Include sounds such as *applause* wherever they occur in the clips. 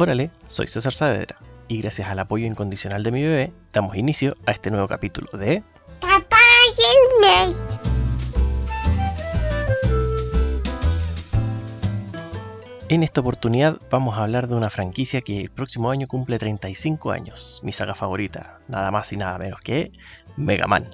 Órale, soy César Saavedra y gracias al apoyo incondicional de mi bebé, damos inicio a este nuevo capítulo de Papá el En esta oportunidad vamos a hablar de una franquicia que el próximo año cumple 35 años, mi saga favorita, nada más y nada menos que Mega Man.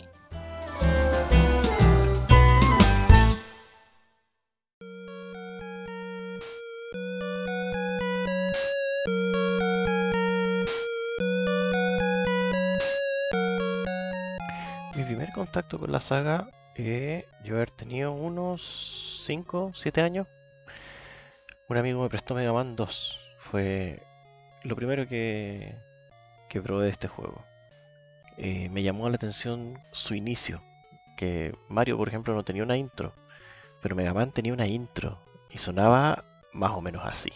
Contacto con la saga, eh, yo haber tenido unos 5, 7 años. Un amigo me prestó Mega Man 2. Fue lo primero que, probé de este juego. Eh, me llamó la atención su inicio. Que Mario, por ejemplo, no tenía una intro. Pero Mega Man tenía una intro. Y sonaba más o menos así.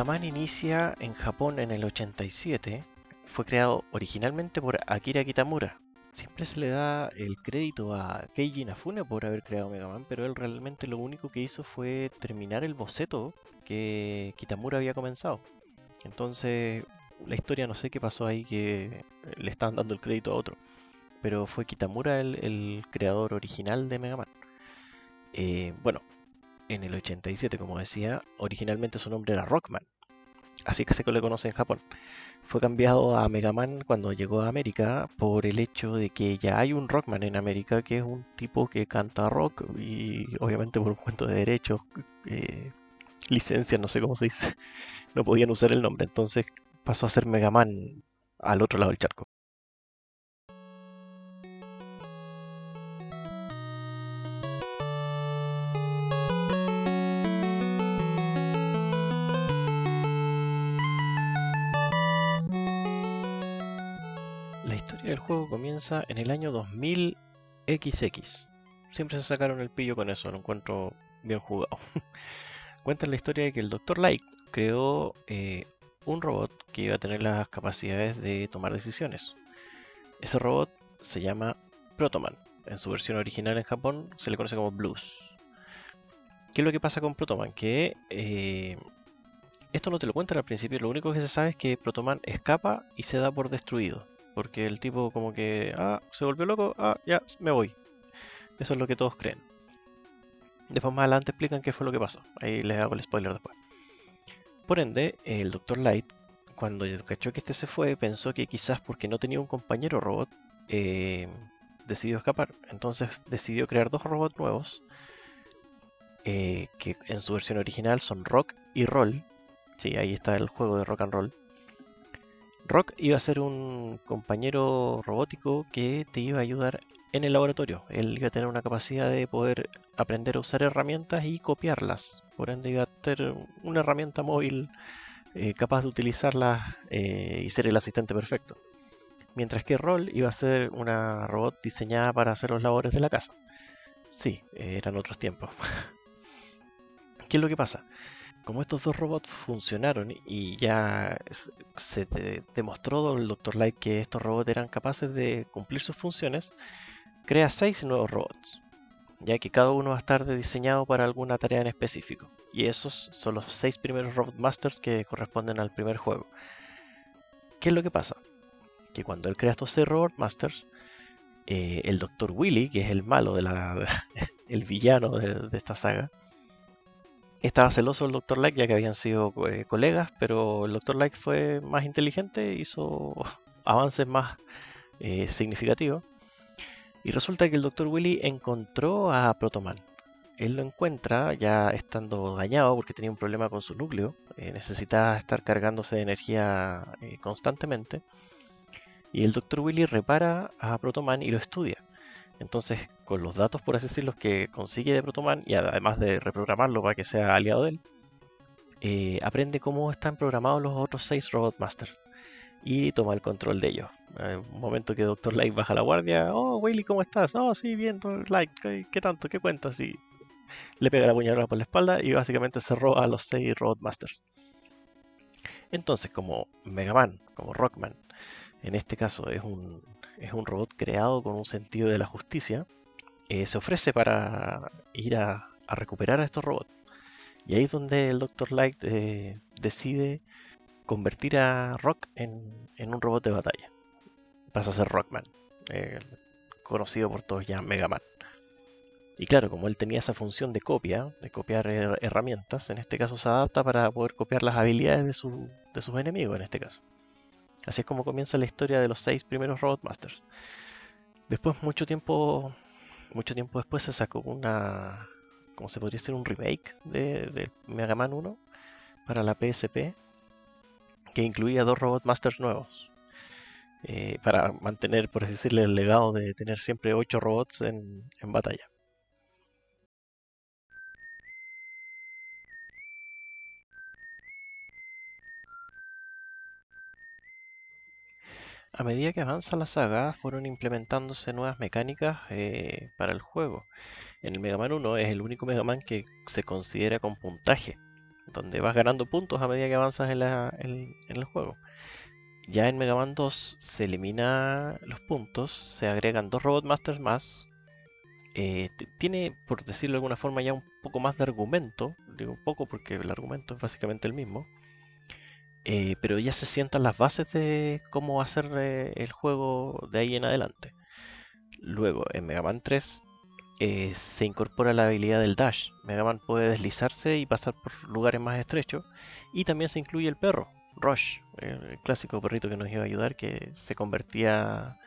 Mega Man inicia en Japón en el 87. Fue creado originalmente por Akira Kitamura. Siempre se le da el crédito a Keiji Inafune por haber creado Mega Man, pero él realmente lo único que hizo fue terminar el boceto que Kitamura había comenzado. Entonces, la historia no sé qué pasó ahí que le estaban dando el crédito a otro. Pero fue Kitamura el, creador original de Mega Man. Eh, bueno, en el 87, como decía, originalmente su nombre era Rockman. Así que se le conoce en Japón. Fue cambiado a Mega Man cuando llegó a América por el hecho de que ya hay un Rockman en América que es un tipo que canta rock y obviamente por un cuento de derechos, eh, licencias, no sé cómo se dice, *laughs* no podían usar el nombre. Entonces pasó a ser Mega Man al otro lado del charco. Del juego comienza en el año 2000 XX. Siempre se sacaron el pillo con eso, lo encuentro bien jugado. *laughs* Cuentan la historia de que el Dr. Light creó eh, un robot que iba a tener las capacidades de tomar decisiones. Ese robot se llama Protoman. En su versión original en Japón se le conoce como Blues. ¿Qué es lo que pasa con Protoman? Que eh, esto no te lo cuentan al principio, lo único que se sabe es que Protoman escapa y se da por destruido. Porque el tipo como que, ah, se volvió loco, ah, ya, me voy. Eso es lo que todos creen. Después más adelante explican qué fue lo que pasó. Ahí les hago el spoiler después. Por ende, el Dr. Light, cuando cachó que este se fue, pensó que quizás porque no tenía un compañero robot, eh, decidió escapar. Entonces decidió crear dos robots nuevos, eh, que en su versión original son Rock y Roll. Sí, ahí está el juego de Rock and Roll. Rock iba a ser un compañero robótico que te iba a ayudar en el laboratorio. Él iba a tener una capacidad de poder aprender a usar herramientas y copiarlas. Por ende iba a tener una herramienta móvil eh, capaz de utilizarlas eh, y ser el asistente perfecto. Mientras que Roll iba a ser una robot diseñada para hacer los labores de la casa. Sí, eran otros tiempos. *laughs* ¿Qué es lo que pasa? Como estos dos robots funcionaron y ya se de demostró el Dr. Light que estos robots eran capaces de cumplir sus funciones, crea seis nuevos robots, ya que cada uno va a estar diseñado para alguna tarea en específico. Y esos son los seis primeros Robot Masters que corresponden al primer juego. ¿Qué es lo que pasa? Que cuando él crea estos seis Robot Masters, eh, el Dr. Willy, que es el malo de la. *laughs* el villano de esta saga, estaba celoso el Dr. Light ya que habían sido eh, colegas, pero el Dr. Light fue más inteligente, hizo *laughs* avances más eh, significativos. Y resulta que el Dr. Willy encontró a Protoman. Él lo encuentra ya estando dañado porque tenía un problema con su núcleo, eh, necesitaba estar cargándose de energía constantemente. Y el Dr. Willy repara a Protoman y lo estudia. Entonces, con los datos, por así decirlo, que consigue de Protoman, y además de reprogramarlo para que sea aliado de él, eh, aprende cómo están programados los otros 6 Robot Masters. y toma el control de ellos. Un momento que Dr. Light baja la guardia, oh, Willy, ¿cómo estás? Oh, sí, bien, Dr. Light, ¿qué, tanto? ¿Qué cuentas? Y le pega la puñalada por la espalda y básicamente se roba a los seis Robotmasters. Entonces, como Mega Man, como Rockman, en este caso es un, es un robot creado con un sentido de la justicia, eh, se ofrece para ir a, recuperar a estos robots. Y ahí es donde el Dr. Light eh, decide convertir a Rock en, un robot de batalla. Pasa a ser Rockman, conocido por todos ya Mega Man. Y claro, como él tenía esa función de copia, de copiar herramientas, en este caso se adapta para poder copiar las habilidades de, sus enemigos, en este caso. Así es como comienza la historia de los seis primeros Robot Masters. Después, mucho tiempo, mucho tiempo después se sacó una, como se podría decir, un remake de, Mega Man 1 para la PSP, que incluía dos Robot Masters nuevos. Eh, para mantener, por así decirle, el legado de tener siempre ocho robots en batalla. A medida que avanza la saga, fueron implementándose nuevas mecánicas eh, para el juego. En el Mega Man 1 es el único Mega Man que se considera con puntaje, donde vas ganando puntos a medida que avanzas en, el juego. Ya en Mega Man 2 se elimina los puntos, se agregan dos Robot Masters más. Eh, tiene, por decirlo de alguna forma, ya un poco más de argumento. Digo un poco porque el argumento es básicamente el mismo. Eh, pero ya se sientan las bases de cómo va a ser eh, el juego de ahí en adelante. Luego, en Mega Man 3 eh, se incorpora la habilidad del dash. Mega Man puede deslizarse y pasar por lugares más estrechos. Y también se incluye el perro, Rush, el clásico perrito que nos iba a ayudar, que se convertía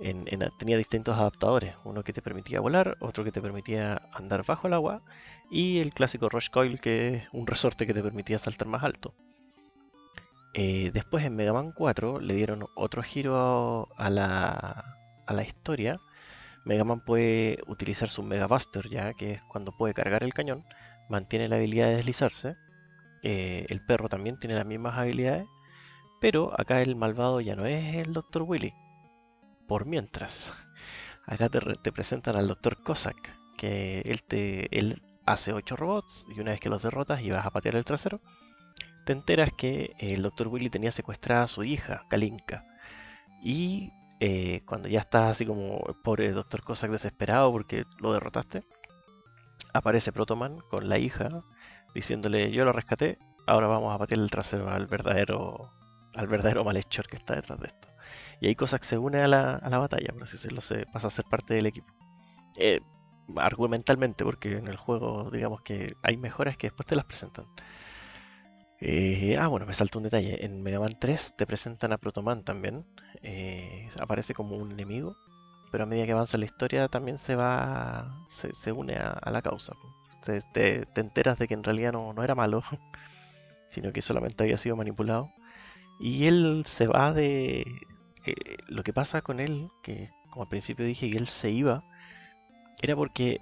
en, tenía distintos adaptadores. Uno que te permitía volar, otro que te permitía andar bajo el agua. Y el clásico Rush Coil, que es un resorte que te permitía saltar más alto. Eh, después en Mega Man 4 le dieron otro giro a la, a la historia. Mega Man puede utilizar su Mega Buster ya, que es cuando puede cargar el cañón, mantiene la habilidad de deslizarse. Eh, el perro también tiene las mismas habilidades, pero acá el malvado ya no es el Dr. Willy. Por mientras, *laughs* acá te, presentan al Dr. Cossack, que él, te, él hace 8 robots y una vez que los derrotas y vas a patear el trasero, te enteras que el Dr. Willy tenía secuestrada a su hija, Kalinka. Y eh, cuando ya estás así como pobre Dr. Cossack desesperado porque lo derrotaste, aparece Protoman con la hija diciéndole yo lo rescaté, ahora vamos a batir el trasero al verdadero al verdadero malhechor que está detrás de esto. Y ahí Cossack se une a la, a la batalla, por así decirlo, se pasa a ser parte del equipo. Eh, argumentalmente, porque en el juego digamos que hay mejoras que después te las presentan. Eh, ah, bueno, me saltó un detalle. En Mega Man 3 te presentan a Protoman también. Eh, aparece como un enemigo. Pero a medida que avanza la historia también se va. se, une a, la causa. Te, enteras de que en realidad no, era malo. *laughs* sino que solamente había sido manipulado. Y él se va de. Eh, lo que pasa con él, que como al principio dije que él se iba, era porque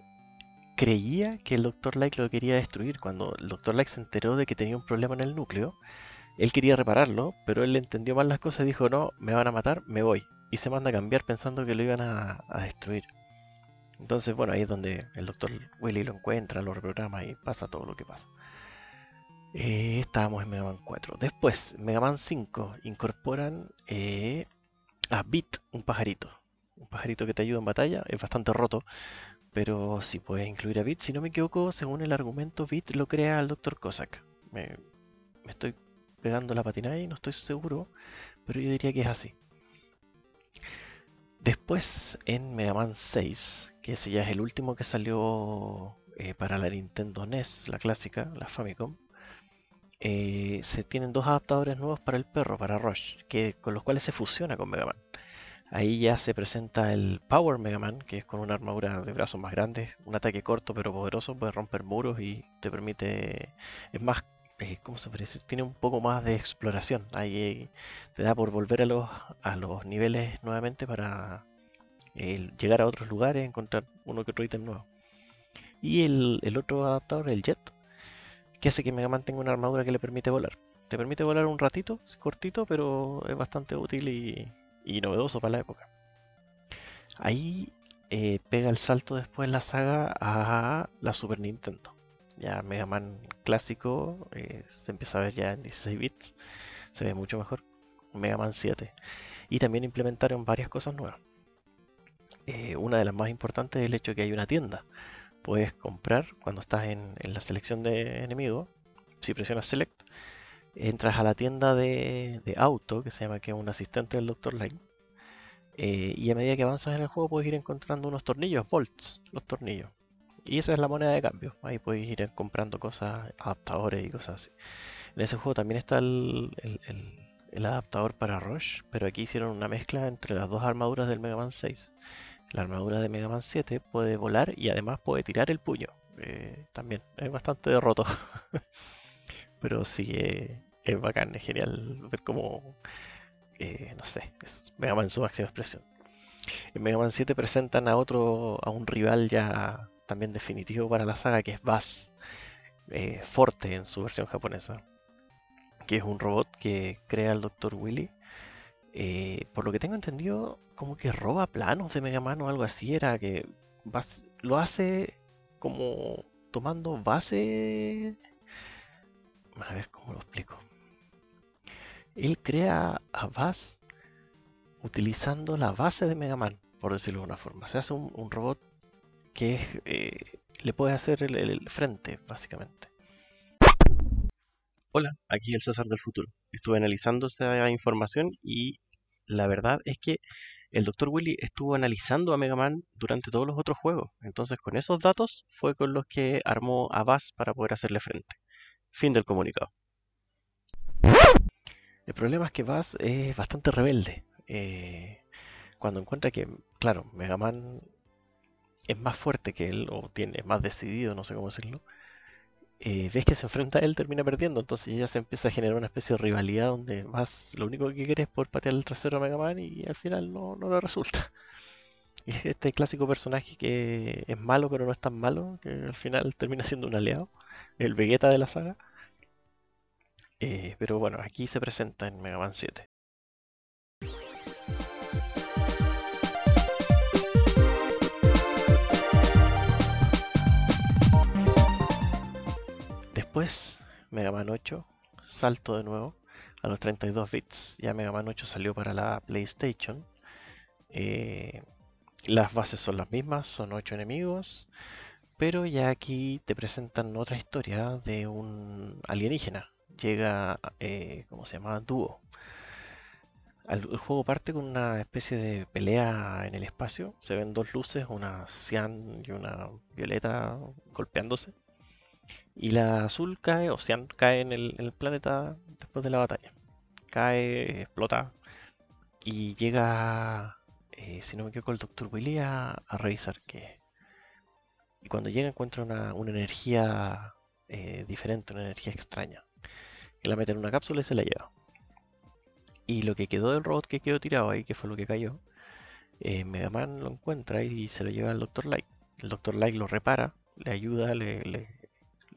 creía que el Dr. Light lo quería destruir. Cuando el Dr. Light se enteró de que tenía un problema en el núcleo, él quería repararlo, pero él entendió mal las cosas y dijo, no, me van a matar, me voy. Y se manda a cambiar pensando que lo iban a, destruir. Entonces, bueno, ahí es donde el Dr. Willy lo encuentra, lo reprograma y pasa todo lo que pasa. Eh, estábamos en Mega Man 4. Después, Mega Man 5, incorporan eh, a Beat, un pajarito. Un pajarito que te ayuda en batalla, es bastante roto, pero si puedes incluir a Bit, si no me equivoco, según el argumento, Bit lo crea el Dr. Cossack. Me, estoy pegando la patina y no estoy seguro, pero yo diría que es así. Después en Mega Man 6, que ese ya es el último que salió eh, para la Nintendo NES, la clásica, la Famicom, eh, se tienen dos adaptadores nuevos para el perro, para Rush, que, con los cuales se fusiona con Mega Man. Ahí ya se presenta el Power Mega Man, que es con una armadura de brazos más grandes, un ataque corto pero poderoso, puede romper muros y te permite. Es más. Eh, ¿Cómo se parece? Tiene un poco más de exploración. Ahí eh, te da por volver a los, a los niveles nuevamente para eh, llegar a otros lugares, encontrar uno que otro ítem nuevo. Y el, el otro adaptador, el Jet, que hace que Mega Man tenga una armadura que le permite volar. te permite volar un ratito, cortito, pero es bastante útil y, y novedoso para la época. Ahí eh, pega el salto después en la saga a la Super Nintendo. Ya Mega Man clásico eh, se empieza a ver ya en 16 bits, se ve mucho mejor. Mega Man 7. Y también implementaron varias cosas nuevas. Eh, una de las más importantes es el hecho de que hay una tienda. Puedes comprar cuando estás en, la selección de enemigos, si presionas Select, entras a la tienda de, auto, que se llama que es un asistente del Dr. Light, eh, y a medida que avanzas en el juego puedes ir encontrando unos tornillos, bolts, los tornillos. Y esa es la moneda de cambio. Ahí puedes ir comprando cosas, adaptadores y cosas así. En ese juego también está el, adaptador para Rush, pero aquí hicieron una mezcla entre las dos armaduras del Mega Man 6. La armadura de Mega Man 7 puede volar y además puede tirar el puño. Eh, también es bastante derroto. *laughs* pero sí, eh, es bacán, es genial ver cómo eh, no sé, es Mega Man su máxima expresión. En Mega Man 7 presentan a otro, a un rival ya también definitivo para la saga, que es Bass, eh, Forte en su versión japonesa, que es un robot que crea el Dr. Willy. Eh, por lo que tengo entendido, como que roba planos de Mega Man o algo así, era que lo hace como tomando base... A ver cómo lo explico él crea a Bass utilizando la base de Mega Man, por decirlo de una forma. Se hace un, robot que eh, le puede hacer el, frente, básicamente. Hola, aquí el César del futuro. Estuve analizando esa información y la verdad es que el Dr. Willy estuvo analizando a Mega Man durante todos los otros juegos. Entonces, con esos datos fue con los que armó a Bass para poder hacerle frente. Fin del comunicado. El problema es que Bass es bastante rebelde. Eh, cuando encuentra que, claro, Mega Man es más fuerte que él, o tiene, más decidido, no sé cómo decirlo, eh, ves que se enfrenta a él, termina perdiendo. Entonces ya se empieza a generar una especie de rivalidad donde Bass lo único que quiere es poder patear el trasero a Mega Man y al final no, no le resulta. *laughs* Este clásico personaje que es malo pero no es tan malo, que al final termina siendo un aliado, el Vegeta de la saga. Eh, pero bueno, aquí se presenta en Mega Man 7. Después, Mega Man 8, salto de nuevo a los 32 bits. Ya Mega Man 8 salió para la PlayStation. Eh, las bases son las mismas, son 8 enemigos. Pero ya aquí te presentan otra historia de un alienígena llega, eh, ¿cómo se llama? Dúo. El, juego parte con una especie de pelea en el espacio. Se ven dos luces, una cian y una violeta golpeándose. Y la azul cae, o cian cae en el, planeta después de la batalla. Cae, explota. Y llega, eh, si no me equivoco, el Dr. Willy a, revisar qué. Y cuando llega encuentra una, energía eh, diferente, una energía extraña la mete en una cápsula y se la lleva. Y lo que quedó del robot que quedó tirado ahí, que fue lo que cayó, eh, Mega Man lo encuentra y se lo lleva al Dr. Light. El Dr. Light lo repara, le ayuda, le,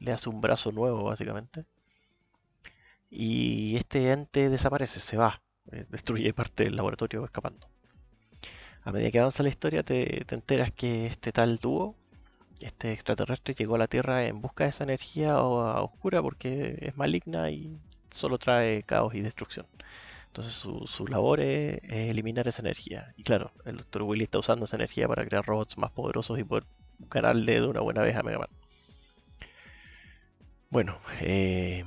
le, hace un brazo nuevo básicamente. Y este ente desaparece, se va, eh, destruye parte del laboratorio escapando. A medida que avanza la historia te, te enteras que este tal dúo este extraterrestre llegó a la Tierra en busca de esa energía oscura porque es maligna y solo trae caos y destrucción. Entonces su, labor es, eliminar esa energía. Y claro, el Dr. Willy está usando esa energía para crear robots más poderosos y poder ganarle de una buena vez a Mega Man. Bueno, eh,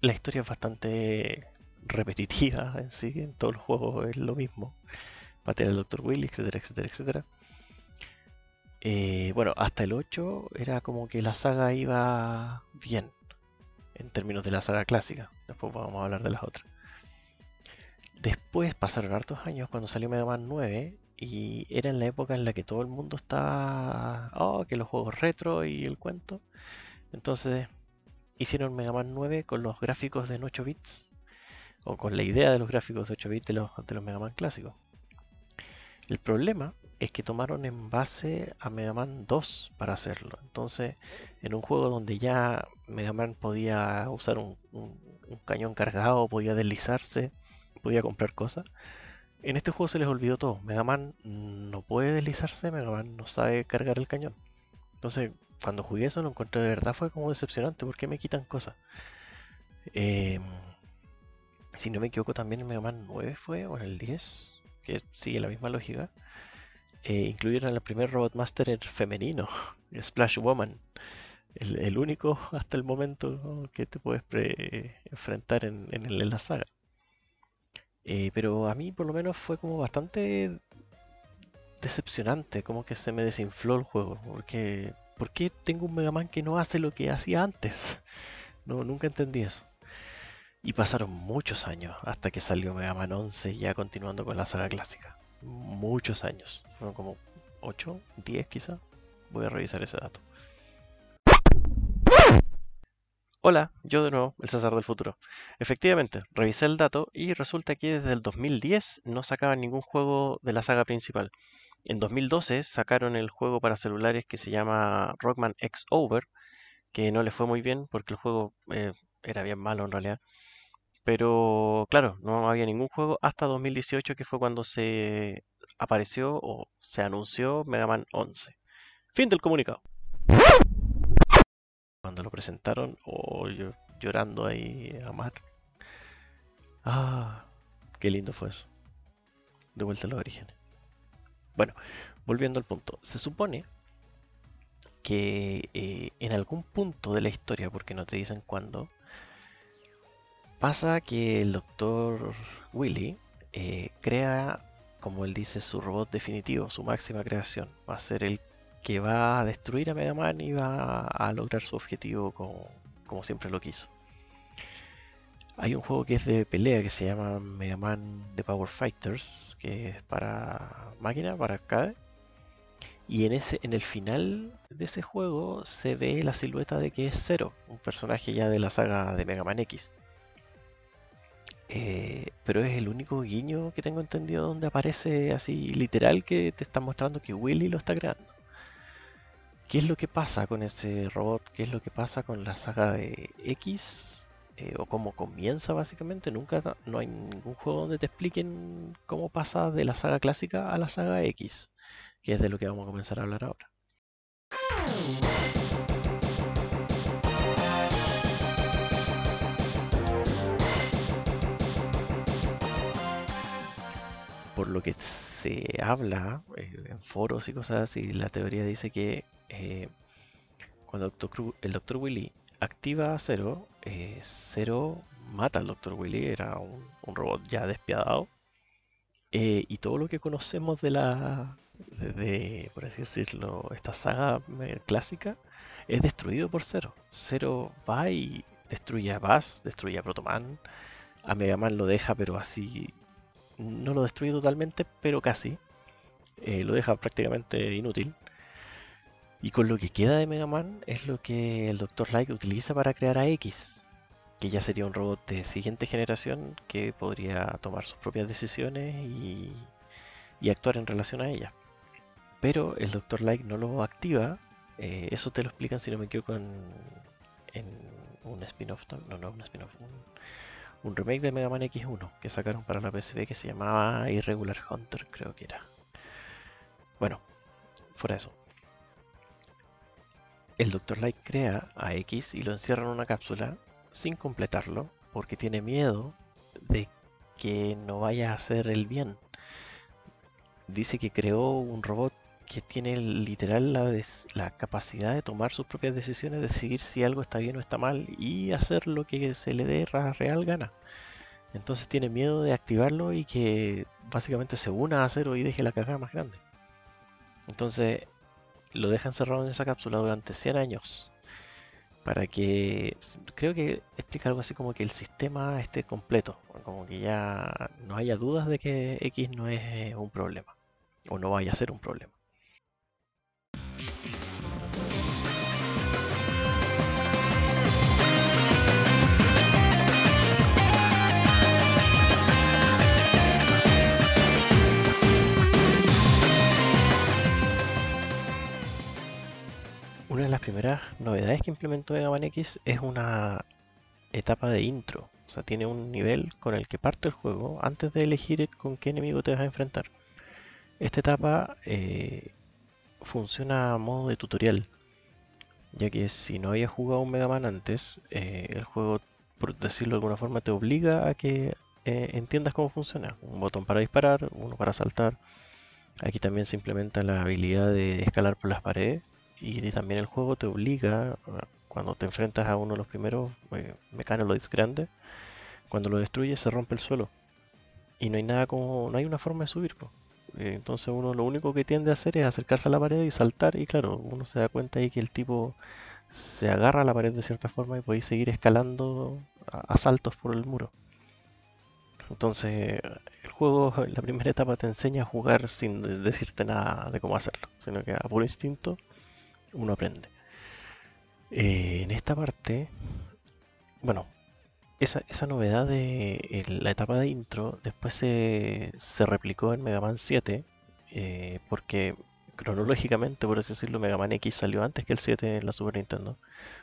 la historia es bastante repetitiva en sí, en todos los juegos es lo mismo. Matar al Dr. Willy, etcétera, etcétera, etcétera. Eh, bueno, hasta el 8 era como que la saga iba bien, en términos de la saga clásica. Después vamos a hablar de las otras. Después pasaron hartos años cuando salió Mega Man 9 y era en la época en la que todo el mundo estaba, oh, que los juegos retro y el cuento. Entonces hicieron Mega Man 9 con los gráficos de 8 bits o con la idea de los gráficos de 8 bits de los, de los Mega Man clásicos. El problema es que tomaron en base a Mega Man 2 para hacerlo. Entonces, en un juego donde ya Mega Man podía usar un, cañón cargado, podía deslizarse, podía comprar cosas, en este juego se les olvidó todo. Mega Man no puede deslizarse, Mega Man no sabe cargar el cañón. Entonces, cuando jugué eso lo encontré de verdad fue como decepcionante porque me quitan cosas. Em, si no me equivoco también en Mega Man 9 fue, o en el 10, que sigue la misma lógica eh, incluyeron al primer Robot Master femenino, Splash Woman. El, único hasta el momento que te puedes enfrentar en, la saga. Eh, pero a mí por lo menos fue como bastante decepcionante, como que se me desinfló el juego. Porque, ¿por qué tengo un Mega Man que no hace lo que hacía antes? *laughs* No, nunca entendí eso. Y pasaron muchos años hasta que salió Mega Man 11 ya continuando con la saga clásica muchos años. Fueron como 8, 10 quizá. Voy a revisar ese dato. Hola, yo de nuevo, el César del futuro. Efectivamente, revisé el dato y resulta que desde el 2010 no sacaban ningún juego de la saga principal. En 2012 sacaron el juego para celulares que se llama Rockman X Over, que no le fue muy bien porque el juego eh, era bien malo en realidad. Pero claro, no había ningún juego hasta 2018 que fue cuando se apareció o se anunció Mega Man 11. Fin del comunicado. Cuando lo presentaron, oh, yo llorando ahí a mar. Ah, qué lindo fue eso. De vuelta a los orígenes. Bueno, volviendo al punto. Se supone que eh, en algún punto de la historia, porque no te dicen cuándo, Pasa que el doctor Willy eh, crea, como él dice, su robot definitivo, su máxima creación. Va a ser el que va a destruir a Mega Man y va a lograr su objetivo como, siempre lo quiso. Hay un juego que es de pelea que se llama Mega Man The Power Fighters, que es para máquina, para arcade. Y en, ese, en el final de ese juego se ve la silueta de que es Zero, un personaje ya de la saga de Mega Man X. Eh, pero es el único guiño que tengo entendido donde aparece así literal que te está mostrando que Willy lo está creando. ¿Qué es lo que pasa con ese robot? ¿Qué es lo que pasa con la saga de X? Eh, o cómo comienza básicamente. Nunca no hay ningún juego donde te expliquen cómo pasa de la saga clásica a la saga X, que es de lo que vamos a comenzar a hablar ahora. Por lo que se habla eh, en foros y cosas así, la teoría dice que eh, cuando el Dr. Willy activa a Zero, eh, Zero mata al Dr. Willy, era un, robot ya despiadado. y todo lo que conocemos de la, de, por así decirlo, esta saga clásica, es destruido por Zero. Zero va y destruye a Bass, destruye a Protoman, a Mega Man lo deja pero así no lo destruye totalmente, pero casi. Eh, lo deja prácticamente inútil. Y con lo que queda de Mega Man es lo que el Dr. Light utiliza para crear a X, que ya sería un robot de siguiente generación que podría tomar sus propias decisiones y, actuar en relación a ella. Pero el Dr. Light no lo activa, eh, eso te lo explican si no me equivoco en, en un spin-off, no, no, un spin-off, remake de Mega Man X1 que sacaron para la PSP que se llamaba Irregular Hunter, creo que era. Bueno, fuera eso. El Dr. Light crea a X y lo encierra en una cápsula sin completarlo porque tiene miedo de que no vaya a hacer el bien. Dice que creó un robot que tiene literal la, la, capacidad de tomar sus propias decisiones, decidir si algo está bien o está mal y hacer lo que se le dé real gana. Entonces tiene miedo de activarlo y que básicamente se una a cero y deje la cagada más grande. Entonces lo deja encerrado en esa cápsula durante 100 años para que creo que explica algo así como que el sistema esté completo, como que ya no haya dudas de que X no es un problema o no vaya a ser un problema. Primeras novedades que implementó Mega Man X es una etapa de intro. O sea, tiene un nivel con el que parte el juego antes de elegir con qué enemigo te vas a enfrentar. Esta etapa eh, funciona a modo de tutorial, ya que si no habías jugado un Mega Man antes, eh, el juego, por decirlo de alguna forma, te obliga a que eh, entiendas cómo funciona. Un botón para disparar, uno para saltar. Aquí también se implementa la habilidad de escalar por las paredes y también el juego te obliga, cuando te enfrentas a uno de los primeros eh, mecanoids grandes, cuando lo destruyes se rompe el suelo. Y no hay nada como, no hay una forma de subir. Eh, entonces uno lo único que tiende a hacer es acercarse a la pared y saltar y claro, uno se da cuenta ahí que el tipo se agarra a la pared de cierta forma y puede seguir escalando a, saltos por el muro. Entonces el juego la primera etapa te enseña a jugar sin decirte nada de cómo hacerlo, sino que a puro instinto uno aprende. Eh, en esta parte, bueno, esa, novedad de la etapa de intro después se, replicó en Mega Man 7, eh, porque cronológicamente, por así decirlo, Mega Man X salió antes que el 7 en la Super Nintendo,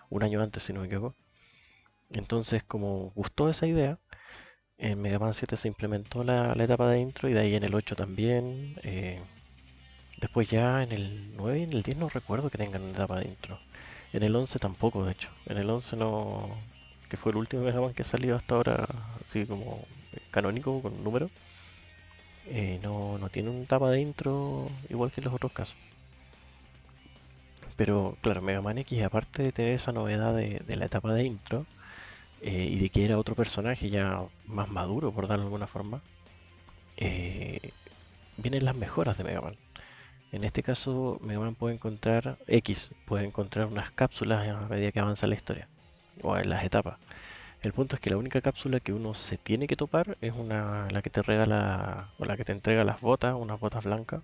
un año antes si no me equivoco. Entonces, como gustó esa idea, en Mega Man 7 se implementó la, etapa de intro y de ahí en el 8 también. Eh, después ya en el 9 y en el 10 no recuerdo que tengan una etapa de intro. En el 11 tampoco, de hecho. En el 11 no, que fue el último Mega Man que salió hasta ahora, así como canónico, con número, eh, no, tiene un etapa de intro igual que en los otros casos. Pero claro, Mega Man X, aparte de tener esa novedad de, la etapa de intro, eh, y de que era otro personaje ya más maduro, por darlo de alguna forma, eh, vienen las mejoras de Mega Man. En este caso, Mega Man puede encontrar, X puede encontrar unas cápsulas a medida que avanza la historia o en las etapas. El punto es que la única cápsula que uno se tiene que topar es una la que te regala o la que te entrega las botas, unas botas blancas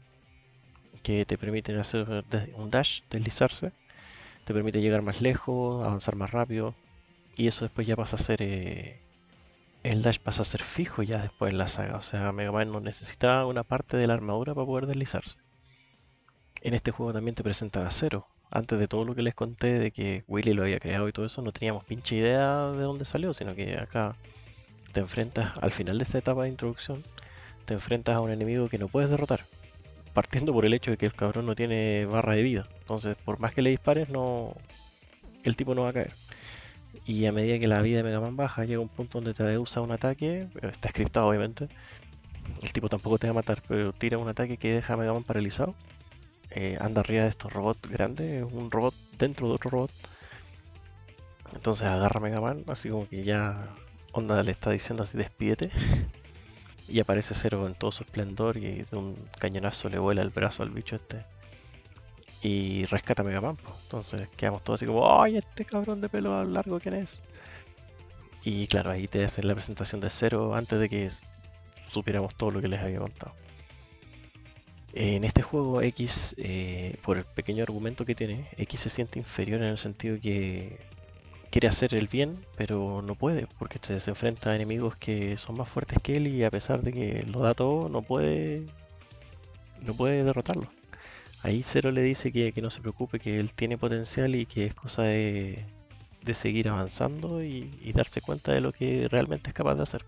que te permiten hacer un dash, deslizarse, te permite llegar más lejos, avanzar más rápido y eso después ya pasa a ser eh, el dash pasa a ser fijo ya después en la saga, o sea, Mega Man no necesita una parte de la armadura para poder deslizarse. En este juego también te presenta a Cero, antes de todo lo que les conté de que Willy lo había creado y todo eso, no teníamos pinche idea de dónde salió, sino que acá te enfrentas al final de esta etapa de introducción, te enfrentas a un enemigo que no puedes derrotar, partiendo por el hecho de que el cabrón no tiene barra de vida. Entonces, por más que le dispares, no el tipo no va a caer. Y a medida que la vida de Mega Man baja, llega un punto donde te usa un ataque, está scriptado obviamente. El tipo tampoco te va a matar, pero tira un ataque que deja a Mega Man paralizado eh, anda arriba de estos robots grandes, un robot dentro de otro robot. Entonces agarra Mega Man, así como que ya Onda le está diciendo así despídete. *laughs* Y aparece Cero en todo su esplendor y de un cañonazo le vuela el brazo al bicho este. Y rescata a Mega Man. Entonces quedamos todos así como, ¡ay, este cabrón de pelo largo quién es! Y claro, ahí te hacen la presentación de Cero antes de que supiéramos todo lo que les había contado. En este juego X, eh, por el pequeño argumento que tiene, X se siente inferior en el sentido que quiere hacer el bien, pero no puede, porque se enfrenta a enemigos que son más fuertes que él y a pesar de que lo da todo, no puede, no puede derrotarlo. Ahí Zero le dice que, no se preocupe, que él tiene potencial y que es cosa de, seguir avanzando y darse cuenta de lo que realmente es capaz de hacer.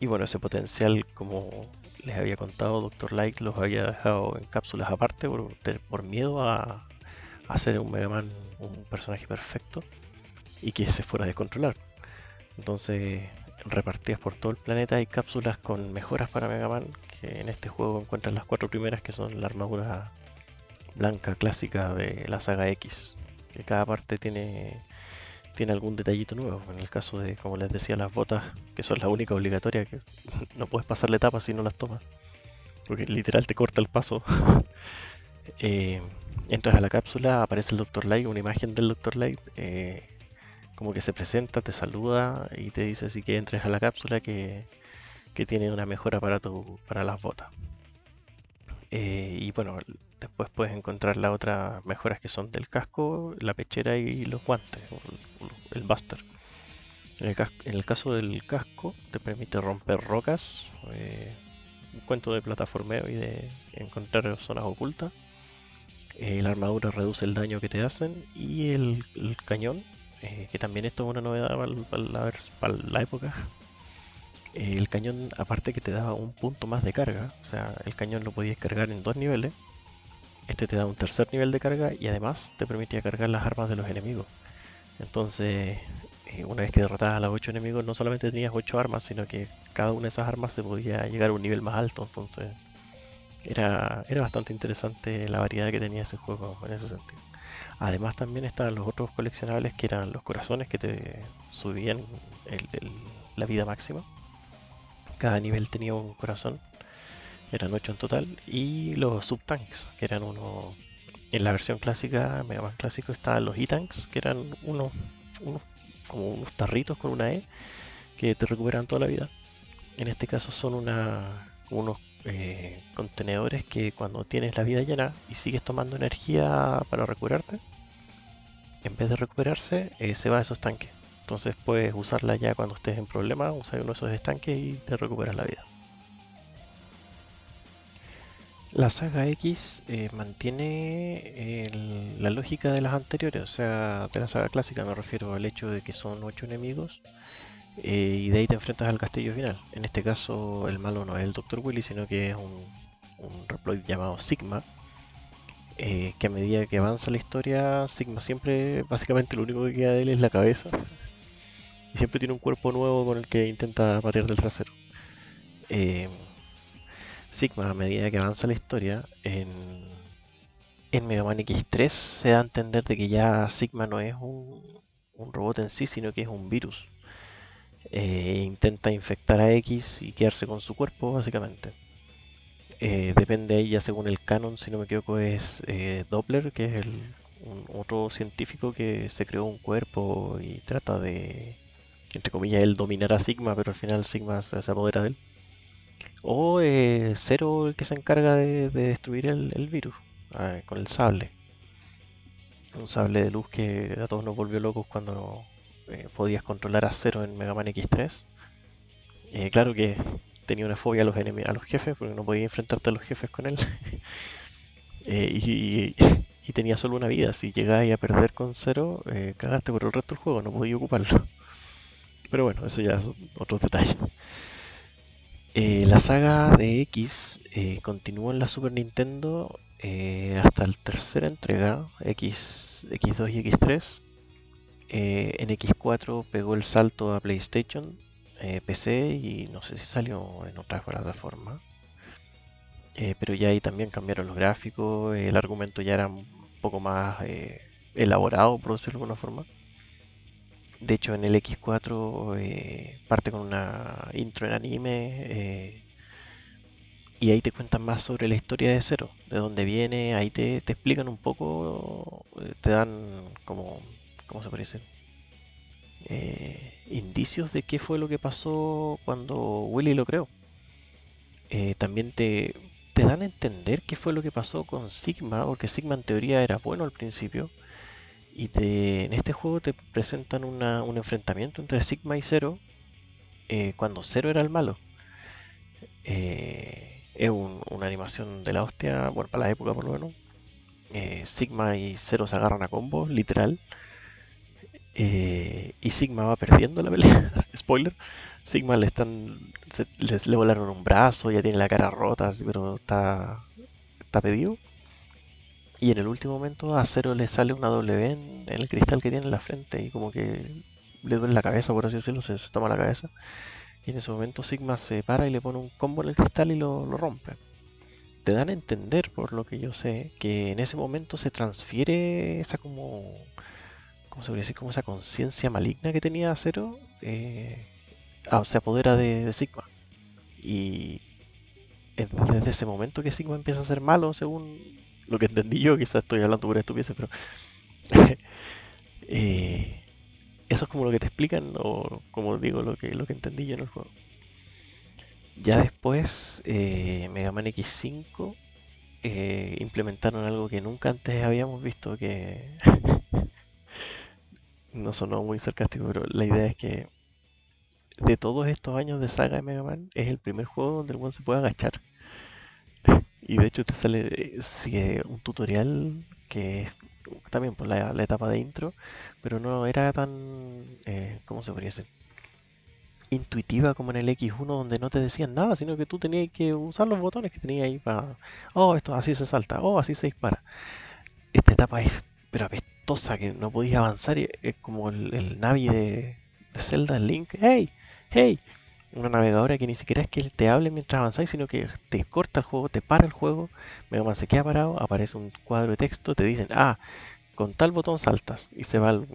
Y bueno, ese potencial, como les había contado, Dr. Light los había dejado en cápsulas aparte por, miedo a, hacer un Mega Man un personaje perfecto y que se fuera a descontrolar. Entonces, repartidas por todo el planeta hay cápsulas con mejoras para Mega Man, que en este juego encuentran las cuatro primeras que son la armadura blanca clásica de la saga X, que cada parte tiene tiene algún detallito nuevo. En el caso de, como les decía, las botas, que son la única obligatoria, que *laughs* no puedes pasarle etapas si no las tomas. Porque literal te corta el paso. *laughs* eh, entras a la cápsula, aparece el Dr. Light, una imagen del Dr. Light. Eh, como que se presenta, te saluda y te dice así que entres a la cápsula que, que tiene una mejora para, tu, para las botas. Eh, y bueno, después puedes encontrar las otras mejoras que son del casco, la pechera y los guantes, el buster. En el, caso del casco te permite romper rocas, eh, un cuento de plataformeo y de encontrar zonas ocultas. Eh, la armadura reduce el daño que te hacen y el, cañón, eh, que también esto es una novedad para la época. El cañón, aparte que te daba un punto más de carga, o sea, el cañón lo podías cargar en dos niveles. Este te da un tercer nivel de carga y además te permitía cargar las armas de los enemigos. Entonces, eh, una vez que derrotabas a los 8 enemigos, no solamente tenías 8 armas, sino que cada una de esas armas se podía llegar a un nivel más alto. Entonces, era, era bastante interesante la variedad que tenía ese juego en ese sentido. Además, también estaban los otros coleccionables que eran los corazones que te subían la vida máxima. Cada nivel tenía un corazón, eran 8 en total. Y los subtanks, que eran unos en la versión clásica, Mega Man clásico, estaban los E-Tanks, que eran unos, como unos tarritos con una E que te recuperan toda la vida. En este caso son una, unos eh, contenedores que cuando tienes la vida llena y sigues tomando energía para recuperarte, en vez de recuperarse, eh, se va a esos tanques. Entonces puedes usarla ya cuando estés en problema, usar uno de esos estanques y te recuperas la vida. La saga X eh, mantiene la lógica de las anteriores, o sea, de la saga clásica me refiero al hecho de que son ocho enemigos eh, y de ahí te enfrentas al castillo final. En este caso el malo no es el Dr. Willy, sino que es un, un Reploid llamado Sigma, eh, que a medida que avanza la historia, Sigma siempre, básicamente lo único que queda de él es la cabeza y siempre tiene un cuerpo nuevo con el que intenta patear del trasero. Eh, Sigma, a medida que avanza la historia, en, en Mega Man X3 se da a entender de que ya Sigma no es un, un robot en sí, sino que es un virus. Eh, intenta infectar a X y quedarse con su cuerpo, básicamente. Eh, depende de ella, según el canon, si no me equivoco, es Doppler, que es el, un- otro científico que se creó un cuerpo y trata de, entre comillas, él dominar a Sigma, pero al final Sigma se, apodera de él. O eh, Zero el que se encarga de, de destruir el, el virus ah, con el sable. Un sable de luz que a todos nos volvió locos cuando eh, podías controlar a Zero en Mega Man X3. Eh, claro que tenía una fobia a los a los jefes porque no podía enfrentarte a los jefes con él. *laughs* Eh, y, tenía solo una vida. Si llegabas a perder con Zero, cagaste por el resto del juego, no podías ocuparlo. Pero bueno, eso ya son otros detalles. Eh, la saga de X eh, continuó en la Super Nintendo eh, hasta la tercera entrega, X, X2 y X3. Eh, en X4 pegó el salto a PlayStation, PC y no sé si salió en otras plataformas. Pero ya ahí también cambiaron los gráficos, el argumento ya era un poco más elaborado, por decirlo de alguna forma. De hecho, en el X4 eh, parte con una intro en anime eh, y ahí te cuentan más sobre la historia de Zero, de dónde viene, ahí te, te explican un poco, eh, te dan como, ¿cómo se parece? Eh, indicios de qué fue lo que pasó cuando Willy lo creó. También te, te dan a entender qué fue lo que pasó con Sigma, porque Sigma en teoría era bueno al principio. Y te- en este juego te presentan una- un enfrentamiento entre Sigma y Zero eh, cuando Zero era el malo. Eh, es un- una animación de la hostia, bueno, para la época por lo menos. Eh, Sigma y Zero se agarran a combos, literal. Y Sigma va perdiendo la pelea. *laughs* Spoiler. Sigma le están. le volaron un brazo, ya tiene la cara rota, pero está. está pedido. Y en el último momento a Zero le sale una W en, en el cristal que tiene en la frente y como que le duele la cabeza, por así decirlo, se, toma la cabeza. Y en ese momento Sigma se para y le pone un combo en el cristal y lo, lo rompe. Te dan a entender, por lo que yo sé, que en ese momento se transfiere esa como... ¿Cómo se podría decir? Como esa conciencia maligna que tenía Zero. eh, se apodera de, de Sigma. Y es desde ese momento que Sigma empieza a ser malo, según lo que entendí yo, quizás estoy hablando por estupideces, pero *laughs* eh, eso es como lo que te explican, o como digo, lo que, lo que entendí yo en el juego. Ya después, eh, Mega Man X5 eh, implementaron algo que nunca antes habíamos visto, que *laughs* no sonó muy sarcástico, pero la idea es que de todos estos años de saga de Mega Man, es el primer juego donde el one se puede agachar. Y de hecho te sale eh, sigue un tutorial que es también por la, etapa de intro, pero no era tan, eh, ¿cómo se podría decir? Intuitiva como en el X1 donde no te decían nada, sino que tú tenías que usar los botones que tenías ahí para, oh, esto así se salta, oh, así se dispara. Esta etapa es pero apestosa que no podías avanzar, y es como el, el Navi de, de Zelda, el Link, hey, hey, una navegadora que ni siquiera es que te hable mientras avanzáis, sino que te corta el juego, te para el juego, Mega Man se queda parado, aparece un cuadro de texto, te dicen, ah, con tal botón saltas y se va al...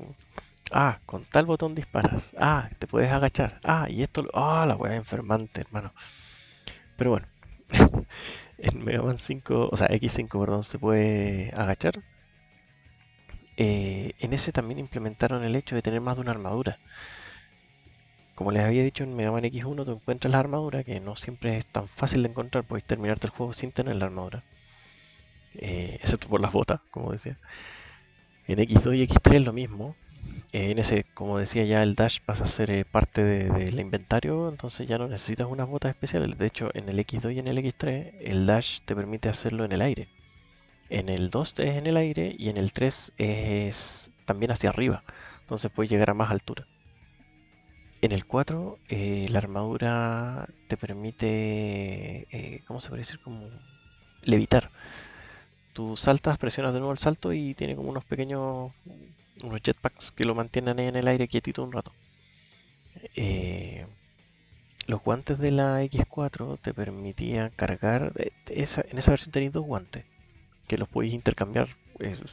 Ah, con tal botón disparas. Ah, te puedes agachar. Ah, y esto... Ah, la weá enfermante, hermano. Pero bueno, *laughs* en Mega Man 5, o sea, X5, perdón, se puede agachar. Eh, en ese también implementaron el hecho de tener más de una armadura. Como les había dicho en Mega Man X1, tú encuentras la armadura, que no siempre es tan fácil de encontrar, puedes terminarte el juego sin tener la armadura. Eh, excepto por las botas, como decía. En X2 y X3 es lo mismo. Eh, en ese, como decía ya, el dash pasa a ser eh, parte del inventario, entonces ya no necesitas unas botas especiales. De hecho, en el X2 y en el X3, el dash te permite hacerlo en el aire. En el 2 es en el aire y en el 3 es también hacia arriba. Entonces puedes llegar a más altura. En el 4, eh, la armadura te permite, eh, ¿cómo se puede decir? Como levitar. Tú saltas, presionas de nuevo el salto y tiene como unos pequeños, unos jetpacks que lo mantienen en el aire quietito un rato. Eh, los guantes de la X4 te permitían cargar, en esa versión tenéis dos guantes que los podéis intercambiar.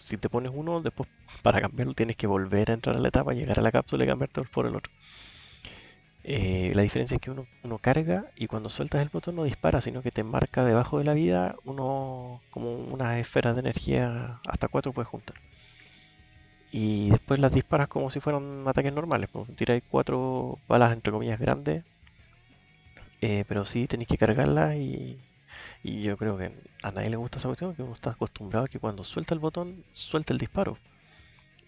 si te pones uno, después para cambiarlo tienes que volver a entrar a la etapa, llegar a la cápsula y cambiarte por el otro. Eh, la diferencia es que uno, carga y cuando sueltas el botón no dispara, sino que te marca debajo de la vida uno como unas esferas de energía, hasta cuatro puedes juntar. Y después las disparas como si fueran ataques normales, pues tiráis cuatro balas entre comillas grandes, eh, pero sí tenéis que cargarlas y, y, yo creo que a nadie le gusta esa cuestión, que uno está acostumbrado a que cuando suelta el botón, suelta el disparo,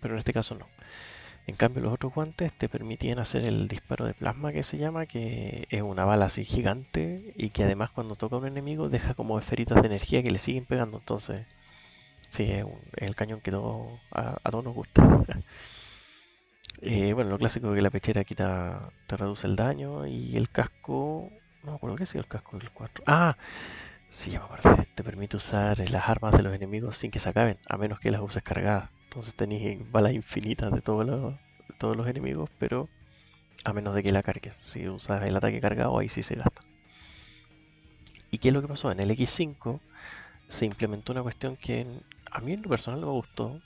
pero en este caso no. En cambio, los otros guantes te permitían hacer el disparo de plasma que se llama, que es una bala así gigante y que además cuando toca a un enemigo deja como esferitas de energía que le siguen pegando. Entonces, sí, es, el cañón que a, todos nos gusta. *laughs* Eh, bueno, lo clásico es que la pechera quita, te reduce el daño y el casco, no me acuerdo qué es el casco del 4. Ah, sí, me acuerdo, te permite usar las armas de los enemigos sin que se acaben, a menos que las uses cargadas. Entonces tenéis balas infinitas de todos los, todos los enemigos, pero a menos de que la cargues. Si usas el ataque cargado, ahí sí se gasta. ¿Y qué es lo que pasó? En el X5 se implementó una cuestión que a mí en lo personal me gustó.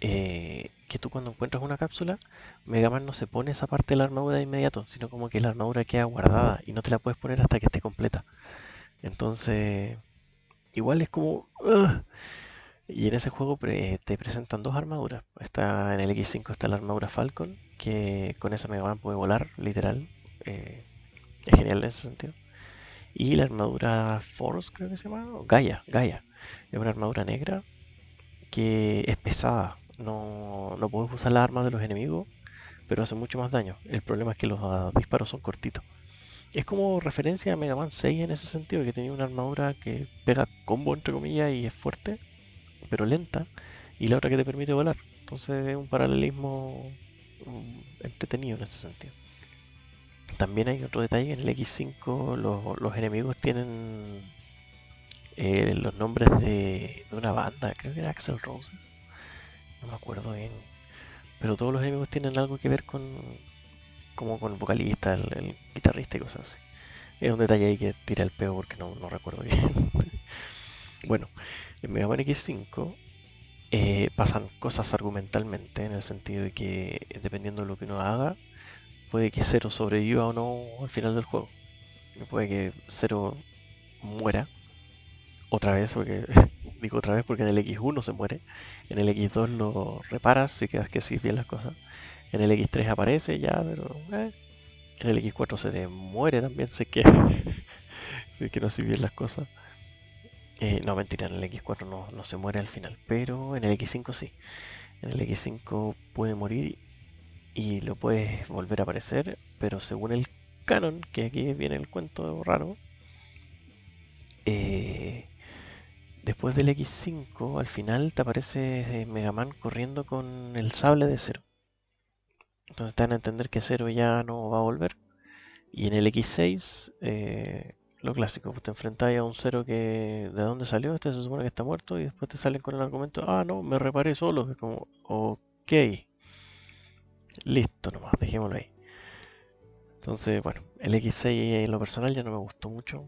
Eh, que tú cuando encuentras una cápsula, Mega Man no se pone esa parte de la armadura de inmediato, sino como que la armadura queda guardada y no te la puedes poner hasta que esté completa. Entonces, igual es como... Y en ese juego te presentan dos armaduras. Está en el X5 está la armadura Falcon, que con esa Mega Man puede volar, literal. Eh, es genial en ese sentido. Y la armadura Force, creo que se llama, Gaia, Gaia. Es una armadura negra que es pesada. No, no puedes usar las armas de los enemigos, pero hace mucho más daño. El problema es que los ah, disparos son cortitos. Es como referencia a Mega Man 6 en ese sentido, que tenía una armadura que pega combo entre comillas y es fuerte pero lenta, y la otra que te permite volar. Entonces es un paralelismo mm, entretenido en ese sentido. También hay otro detalle, en el X5 los, enemigos tienen eh, los nombres de, una banda, creo que era Axel Roses, no me acuerdo bien, pero todos los enemigos tienen algo que ver con como con el vocalista, el, guitarrista y cosas así. Es un detalle ahí que tira el peo porque no, no recuerdo bien. *laughs* bueno, en Mega Man X5 eh, pasan cosas argumentalmente, en el sentido de que dependiendo de lo que uno haga, puede que Zero sobreviva o no al final del juego. Puede que Zero muera otra vez, porque *laughs* digo otra vez porque en el X1 se muere, en el X2 lo reparas si quedas que sí bien las cosas, en el X3 aparece ya, pero eh, en el X4 se te muere también, sé que, *laughs* que no si bien las cosas. Eh, no, mentira, en el X4 no, se muere al final, pero en el X5 sí. En el X5 puede morir y lo puedes volver a aparecer, pero según el canon, que aquí viene el cuento raro, eh, Después del X5, al final te aparece eh, Mega Man corriendo con el sable de Zero. Entonces te dan a entender que Zero ya no va a volver. Y en el X6, eh, lo clásico, pues te enfrentas a un Zero que de dónde salió, este se supone que está muerto y después te salen con el argumento, ah, no, me reparé solo. Es como, ok. Listo nomás, dejémoslo ahí. Entonces, bueno, el X6 en lo personal ya no me gustó mucho.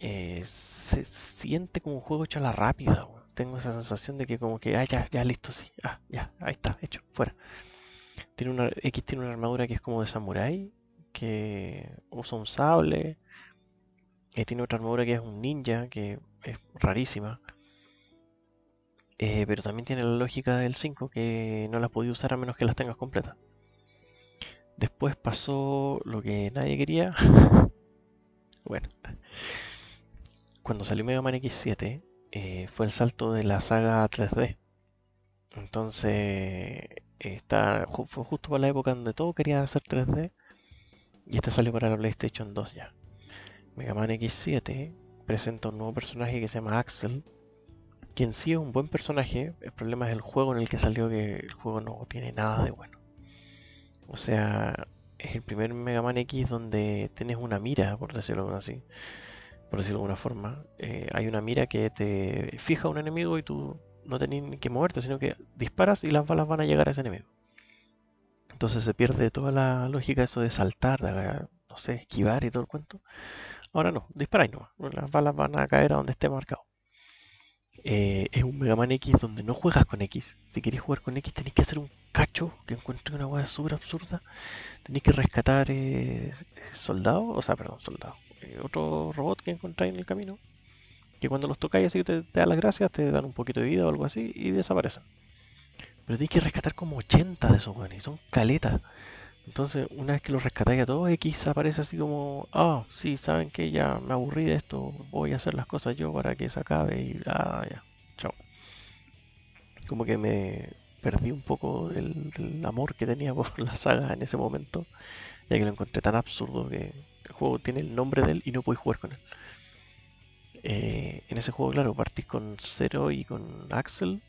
Eh, se siente como un juego hecho a la rápida. Tengo esa sensación de que como que, ah, ya, ya, listo, sí. Ah, ya, ahí está, hecho, fuera. Tiene una, X tiene una armadura que es como de samurai, que usa un sable. Eh, tiene otra armadura que es un ninja, que es rarísima. Eh, pero también tiene la lógica del 5, que no las podía usar a menos que las tengas completas. Después pasó lo que nadie quería. *laughs* bueno, cuando salió Mega Man X7 eh, fue el salto de la saga 3D. Entonces, está, fue justo para la época donde todo quería hacer 3D. Y este salió para la PlayStation 2 ya. Mega Man X7 presenta un nuevo personaje que se llama Axel. Quien sí es un buen personaje. El problema es el juego en el que salió, que el juego no tiene nada de bueno. O sea, es el primer Mega Man X donde tienes una mira, por decirlo así. Por decirlo de alguna forma. Eh, hay una mira que te fija un enemigo y tú no tenés que moverte, sino que disparas y las balas van a llegar a ese enemigo. Entonces se pierde toda la lógica eso de saltar, de, no sé, esquivar y todo el cuento. Ahora no, disparáis no. Las balas van a caer a donde esté marcado. Eh, es un Mega Man X donde no juegas con X. Si queréis jugar con X tenéis que hacer un cacho que encuentre una hueá súper absurda. Tenéis que rescatar eh, soldados, o sea, perdón, soldados. Eh, otro robot que encontráis en el camino. Que cuando los tocáis así te, te dan las gracias, te dan un poquito de vida o algo así y desaparecen. Pero tenéis que rescatar como 80 de esos y son caletas. Entonces, una vez que los rescatáis a todos, X aparece así como, ah, sí, saben que ya me aburrí de esto, voy a hacer las cosas yo para que se acabe y, ah, ya, chao. Como que me perdí un poco del, amor que tenía *laughs* por la saga en ese momento, ya que lo encontré tan absurdo que el juego tiene el nombre de él y no podéis jugar con él. Eh, en ese juego, claro, partís con Zero y con Axel.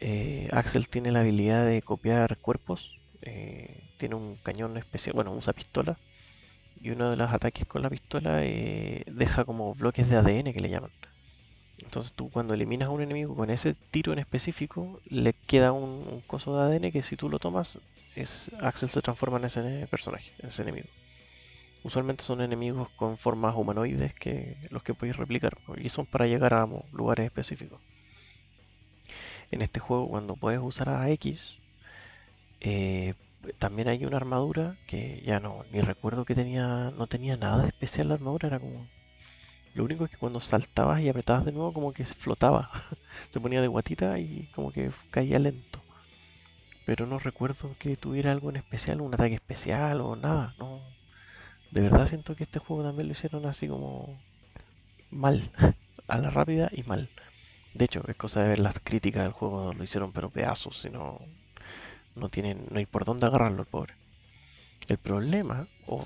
Eh, Axel tiene la habilidad de copiar cuerpos eh, tiene un cañón especial, bueno, usa pistola. Y uno de los ataques con la pistola eh, deja como bloques de ADN que le llaman. Entonces tú cuando eliminas a un enemigo con ese tiro en específico, le queda un, coso de ADN que si tú lo tomas, es, Axel se transforma en ese personaje, en ese enemigo. Usualmente son enemigos con formas humanoides que los que podéis replicar y son para llegar a lugares específicos. En este juego cuando puedes usar a X, eh, también hay una armadura que ya no, ni recuerdo que tenía, no tenía nada de especial la armadura, era como... Lo único es que cuando saltabas y apretabas de nuevo como que flotaba, *laughs* se ponía de guatita y como que caía lento. Pero no recuerdo que tuviera algo en especial, un ataque especial o nada, no. De verdad siento que este juego también lo hicieron así como mal, *laughs* a la rápida y mal. De hecho, es cosa de ver las críticas del juego, lo hicieron pero pedazos, sino no tienen, no hay por dónde agarrarlo el pobre. El problema, o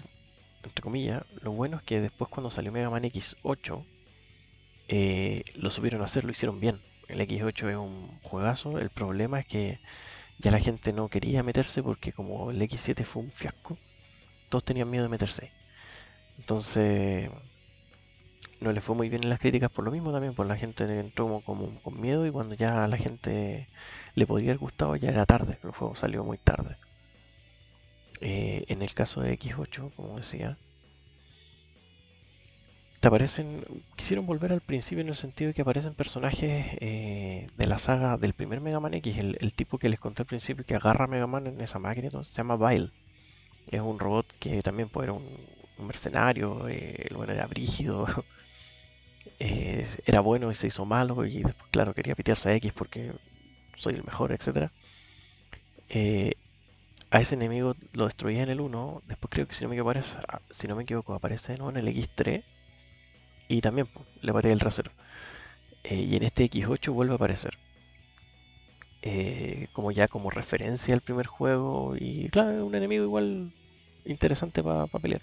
entre comillas, lo bueno es que después cuando salió Mega Man X8, eh, lo supieron hacer, lo hicieron bien. El X8 es un juegazo, el problema es que ya la gente no quería meterse porque como el X7 fue un fiasco, todos tenían miedo de meterse. Entonces, no le fue muy bien en las críticas por lo mismo también, por la gente entró como, con miedo y cuando ya a la gente le podría haber gustado ya era tarde, el juego salió muy tarde. Eh, en el caso de X8, como decía, te aparecen, quisieron volver al principio en el sentido de que aparecen personajes eh, de la saga del primer Mega Man X, el, tipo que les conté al principio que agarra a Mega Man en esa máquina, entonces se llama Vile. Es un robot que también puede ser un, mercenario, eh, el bueno era brígido, *laughs* Eh, era bueno y se hizo malo y después, claro, quería pitearse a X porque soy el mejor, etc. Eh, a ese enemigo lo destruía en el 1, después creo que si no me equivoco aparece, ah, si no me equivoco, aparece en el X3 y también le patea el trasero. Eh, y en este X8 vuelve a aparecer. como ya como referencia al primer juego y claro, un enemigo igual interesante para pelear.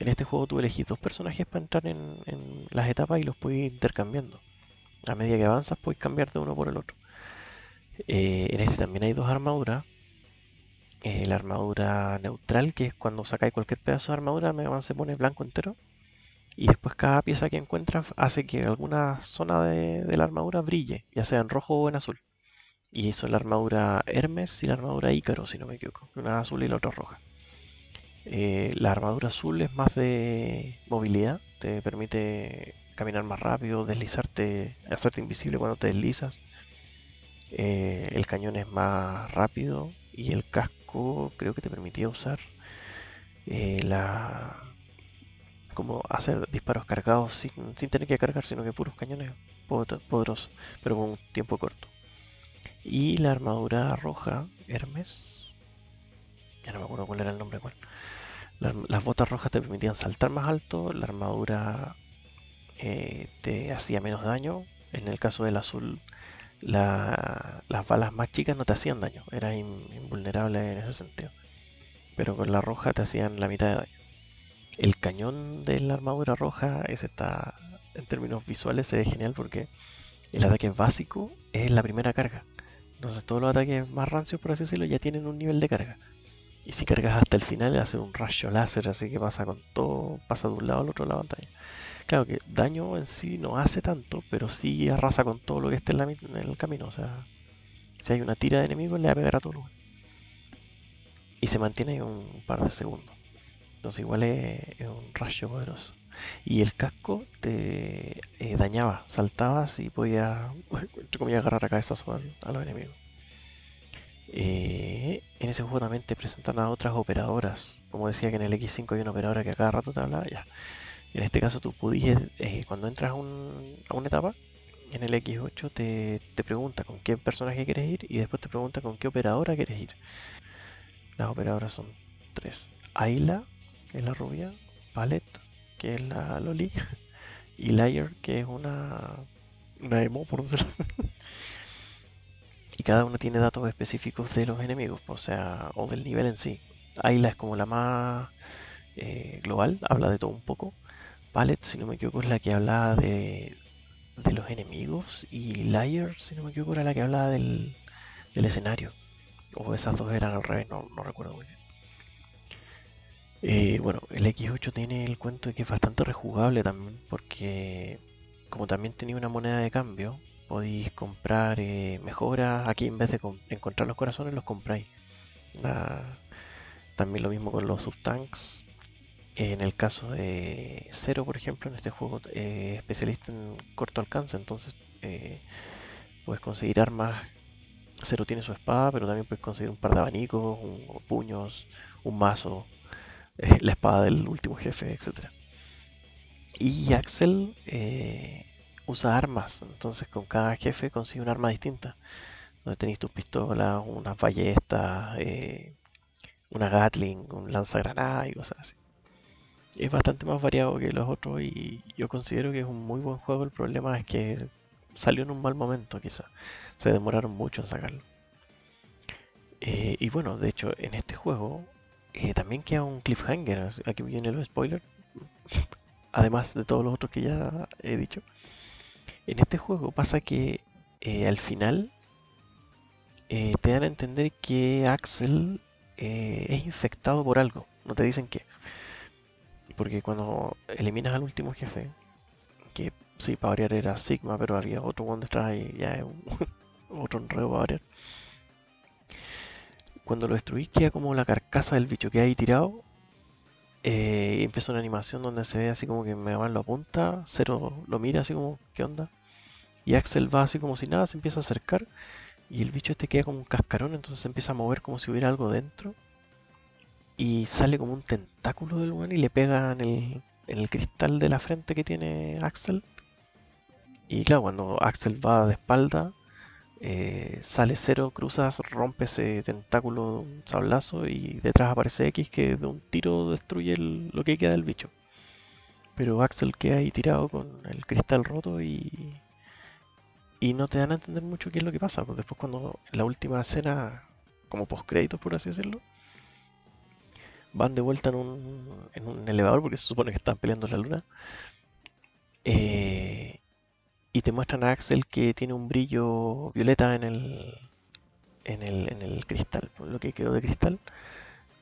En este juego tú elegís dos personajes para entrar en, las etapas y los puedes ir intercambiando. A medida que avanzas puedes cambiar de uno por el otro. Eh, en este también hay dos armaduras. Eh, la armadura neutral, que es cuando sacáis cualquier pedazo de armadura, Mega Man se pone blanco entero. Y después cada pieza que encuentras hace que alguna zona de, la armadura brille, ya sea en rojo o en azul. Y eso es la armadura Hermes y la armadura Ícaro, si no me equivoco. Una azul y la otra roja. Eh, la armadura azul es más de movilidad, te permite caminar más rápido, deslizarte, hacerte invisible cuando te deslizas. Eh, el cañón es más rápido y el casco creo que te permitía usar eh, la como hacer disparos cargados sin, sin, tener que cargar, sino que puros cañones poderosos, pero con un tiempo corto. Y la armadura roja, Hermes, no me acuerdo cuál era el nombre cuál. las botas rojas te permitían saltar más alto, la armadura eh, te hacía menos daño. En el caso del azul, las balas más chicas no te hacían daño, era invulnerable en ese sentido. Pero con la roja te hacían la mitad de daño. El cañón de la armadura roja, ese está en términos visuales, se ve genial porque el ataque básico es la primera carga. Entonces todos los ataques más rancios, por así decirlo, ya tienen un nivel de carga. Y si cargas hasta el final, hace un rayo láser, así que pasa con todo, pasa de un lado al otro de la pantalla. Claro que daño en sí no hace tanto, pero sí arrasa con todo lo que esté en, el camino. O sea, si hay una tira de enemigos, le va a pegar a todo lugar. Y se mantiene un par de segundos. Entonces igual es, un rayo poderoso. Y el casco te eh, dañaba, saltabas y podías, *laughs* entre agarrar a cabezas a los enemigos. Eh, en ese juego también te presentan a otras operadoras. Como decía que en el X5 hay una operadora que a cada rato te hablaba, ya. En este caso tú pudiste, eh, cuando entras a, una etapa, en el X8 te, te, pregunta con qué personaje quieres ir y después te pregunta con qué operadora quieres ir. Las operadoras son tres. Ayla, que es la rubia, Palette, que es la Loli, *laughs* y Liar, que es una, una emo, por decirlo Y cada uno tiene datos específicos de los enemigos, o sea, o del nivel en sí. Ayla es como la más eh, global, habla de todo un poco. Palette, si no me equivoco, es la que hablaba de, de los enemigos. Y Liar, si no me equivoco, era la que hablaba del, del escenario. O esas dos eran al revés, no, no recuerdo muy bien. Eh, bueno, el X8 tiene el cuento de que es bastante rejugable también, porque como también tenía una moneda de cambio, podéis comprar eh, mejoras. Aquí en vez de encontrar los corazones, los compráis. también lo mismo con los subtanks. En el caso de Zero, por ejemplo, en este juego eh, especialista en corto alcance, entonces eh, puedes conseguir armas. Zero tiene su espada, pero también puedes conseguir un par de abanicos, un, puños, un mazo, la espada del último jefe, etc. Y Axel usa armas, entonces con cada jefe consigue un arma distinta. Donde tenéis tus pistolas, unas ballestas, eh, una Gatling, un lanzagranada y cosas así. Es bastante más variado que los otros y yo considero que es un muy buen juego. El problema es que salió en un mal momento, quizás. Se demoraron mucho en sacarlo. Eh, y bueno, de hecho, en este juego eh, también queda un cliffhanger. Aquí viene el spoiler. *laughs* Además de todos los otros que ya he dicho. En este juego pasa que eh, al final eh, te dan a entender que Axel es infectado por algo. No te dicen qué. Porque cuando eliminas al último jefe, que sí, para variar era Sigma, pero había otro one detrás y ya es *laughs* otro enredo para variar cuando lo destruís queda como la carcasa del bicho que hay tirado. Eh, y empieza una animación donde se ve así como que me lo apunta, Cero lo mira así como, ¿qué onda? Y Axel va así como si nada, se empieza a acercar y el bicho este queda como un cascarón, entonces se empieza a mover como si hubiera algo dentro. Y sale como un tentáculo del one y le pega en el, en el cristal de la frente que tiene Axel. Y claro, cuando Axel va de espalda, eh, sale cero, cruzas, rompe ese tentáculo de un sablazo y detrás aparece X que de un tiro destruye lo que queda del bicho. Pero Axel queda ahí tirado con el cristal roto y, y no te dan a entender mucho qué es lo que pasa. Pues después cuando la última escena, como post créditos por así decirlo, van de vuelta en un, en un elevador porque se supone que están peleando en la luna. Eh, y te muestran a Axel que tiene un brillo violeta en el, en el, en el cristal, por lo que quedó de cristal.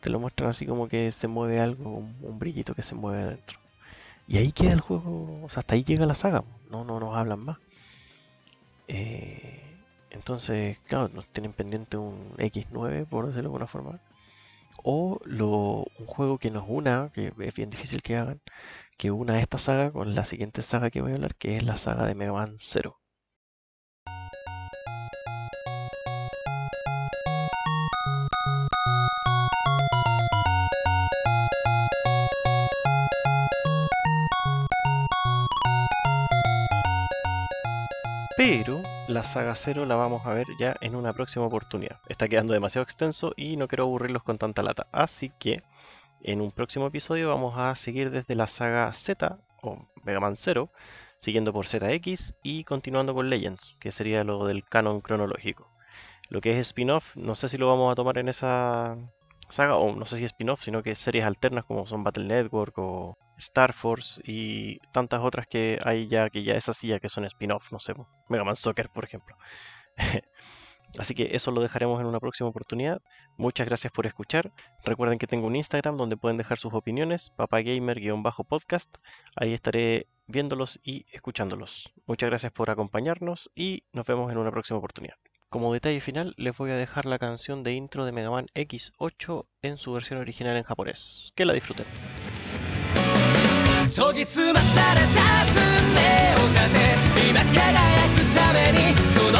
Te lo muestran así como que se mueve algo, un, un brillito que se mueve adentro. Y ahí queda el juego, o sea, hasta ahí llega la saga, no, no nos hablan más. Eh, entonces, claro, nos tienen pendiente un X9, por decirlo de alguna forma. O un juego que nos una, que es bien difícil que hagan, que una esta saga con la siguiente saga que voy a hablar, que es la saga de Mega Man 0. Pero la saga 0 la vamos a ver ya en una próxima oportunidad. Está quedando demasiado extenso y no quiero aburrirlos con tanta lata. Así que en un próximo episodio vamos a seguir desde la saga Z o Mega Man 0, siguiendo por ZX y continuando con Legends, que sería lo del canon cronológico. Lo que es spin-off, no sé si lo vamos a tomar en esa saga, o no sé si spin-off, sino que series alternas como son Battle Network o Star Force y tantas otras que hay ya que ya es así, ya que son spin-off, no sé, Mega Man Soccer, por ejemplo. *laughs* Así que eso lo dejaremos en una próxima oportunidad. Muchas gracias por escuchar. Recuerden que tengo un Instagram donde pueden dejar sus opiniones, papagamer-podcast. Ahí estaré viéndolos y escuchándolos. Muchas gracias por acompañarnos y nos vemos en una próxima oportunidad. Como detalle final, les voy a dejar la canción de intro de Mega Man X8 en su versión original en japonés. Que la disfruten. 研ぎ澄まされた運命を立て今輝くためにこの